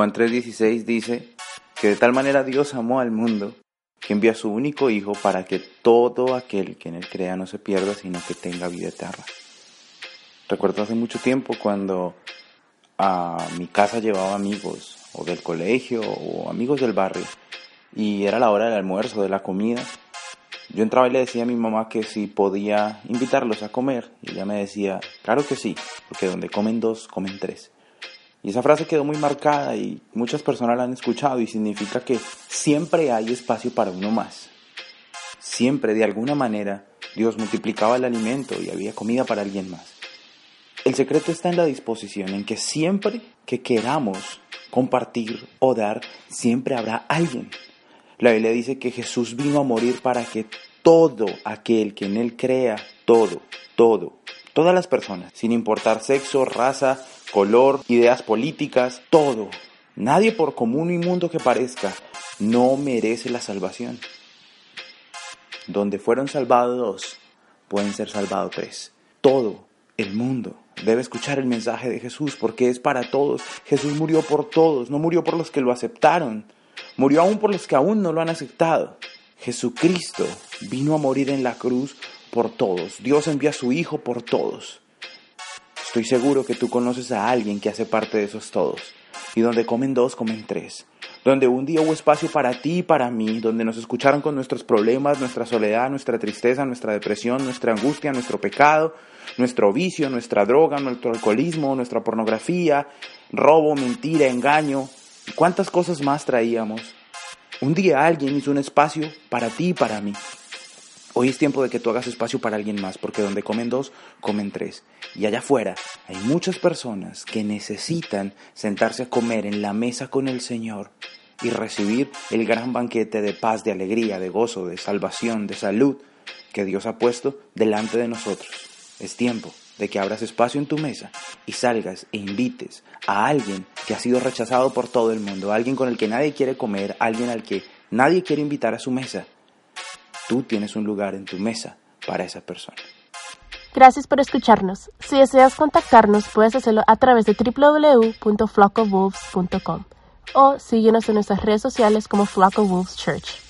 Juan 3:16 dice que de tal manera Dios amó al mundo que envía a su único Hijo para que todo aquel que en él crea no se pierda, sino que tenga vida eterna. Recuerdo hace mucho tiempo cuando a mi casa llevaba amigos o del colegio o amigos del barrio y era la hora del almuerzo, de la comida. Yo entraba y le decía a mi mamá que si podía invitarlos a comer y ella me decía, claro que sí, porque donde comen dos, comen tres. Y esa frase quedó muy marcada y muchas personas la han escuchado y significa que siempre hay espacio para uno más. Siempre, de alguna manera, Dios multiplicaba el alimento y había comida para alguien más. El secreto está en la disposición, en que siempre que queramos compartir o dar, siempre habrá alguien. La Biblia dice que Jesús vino a morir para que todo aquel que en Él crea, todo, todo, todas las personas, sin importar sexo, raza, color, ideas políticas, todo. Nadie por común y mundo que parezca no merece la salvación. Donde fueron salvados dos, pueden ser salvados tres. Todo el mundo debe escuchar el mensaje de Jesús porque es para todos. Jesús murió por todos, no murió por los que lo aceptaron, murió aún por los que aún no lo han aceptado. Jesucristo vino a morir en la cruz por todos. Dios envía su Hijo por todos. Estoy seguro que tú conoces a alguien que hace parte de esos todos. Y donde comen dos, comen tres. Donde un día hubo espacio para ti y para mí, donde nos escucharon con nuestros problemas, nuestra soledad, nuestra tristeza, nuestra depresión, nuestra angustia, nuestro pecado, nuestro vicio, nuestra droga, nuestro alcoholismo, nuestra pornografía, robo, mentira, engaño. ¿Y cuántas cosas más traíamos? Un día alguien hizo un espacio para ti y para mí. Hoy es tiempo de que tú hagas espacio para alguien más, porque donde comen dos, comen tres. Y allá afuera hay muchas personas que necesitan sentarse a comer en la mesa con el Señor y recibir el gran banquete de paz, de alegría, de gozo, de salvación, de salud que Dios ha puesto delante de nosotros. Es tiempo de que abras espacio en tu mesa y salgas e invites a alguien que ha sido rechazado por todo el mundo, alguien con el que nadie quiere comer, alguien al que nadie quiere invitar a su mesa tú tienes un lugar en tu mesa para esa persona. Gracias por escucharnos. Si deseas contactarnos, puedes hacerlo a través de www.flockofwolves.com o síguenos en nuestras redes sociales como Flock of Wolves Church.